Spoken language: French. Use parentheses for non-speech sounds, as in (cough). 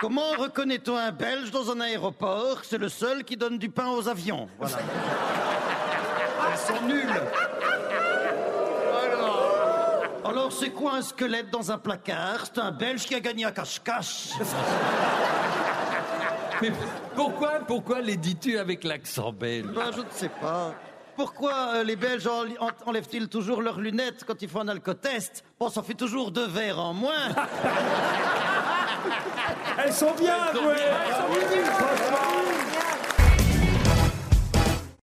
Comment reconnaît-on un Belge dans un aéroport? C'est le seul qui donne du pain aux avions. Voilà. (laughs) Elles sont nulles. Alors c'est quoi un squelette dans un placard? C'est un Belge qui a gagné un cache-cache. (laughs) Mais pourquoi, pourquoi les dis-tu avec l'accent belge? Ben, je ne sais pas. Pourquoi euh, les Belges en- en- enlèvent-ils toujours leurs lunettes quand ils font un alcotest? Bon, ça fait toujours deux verres en moins. (laughs) Elles sont bien, jouées. Franchement.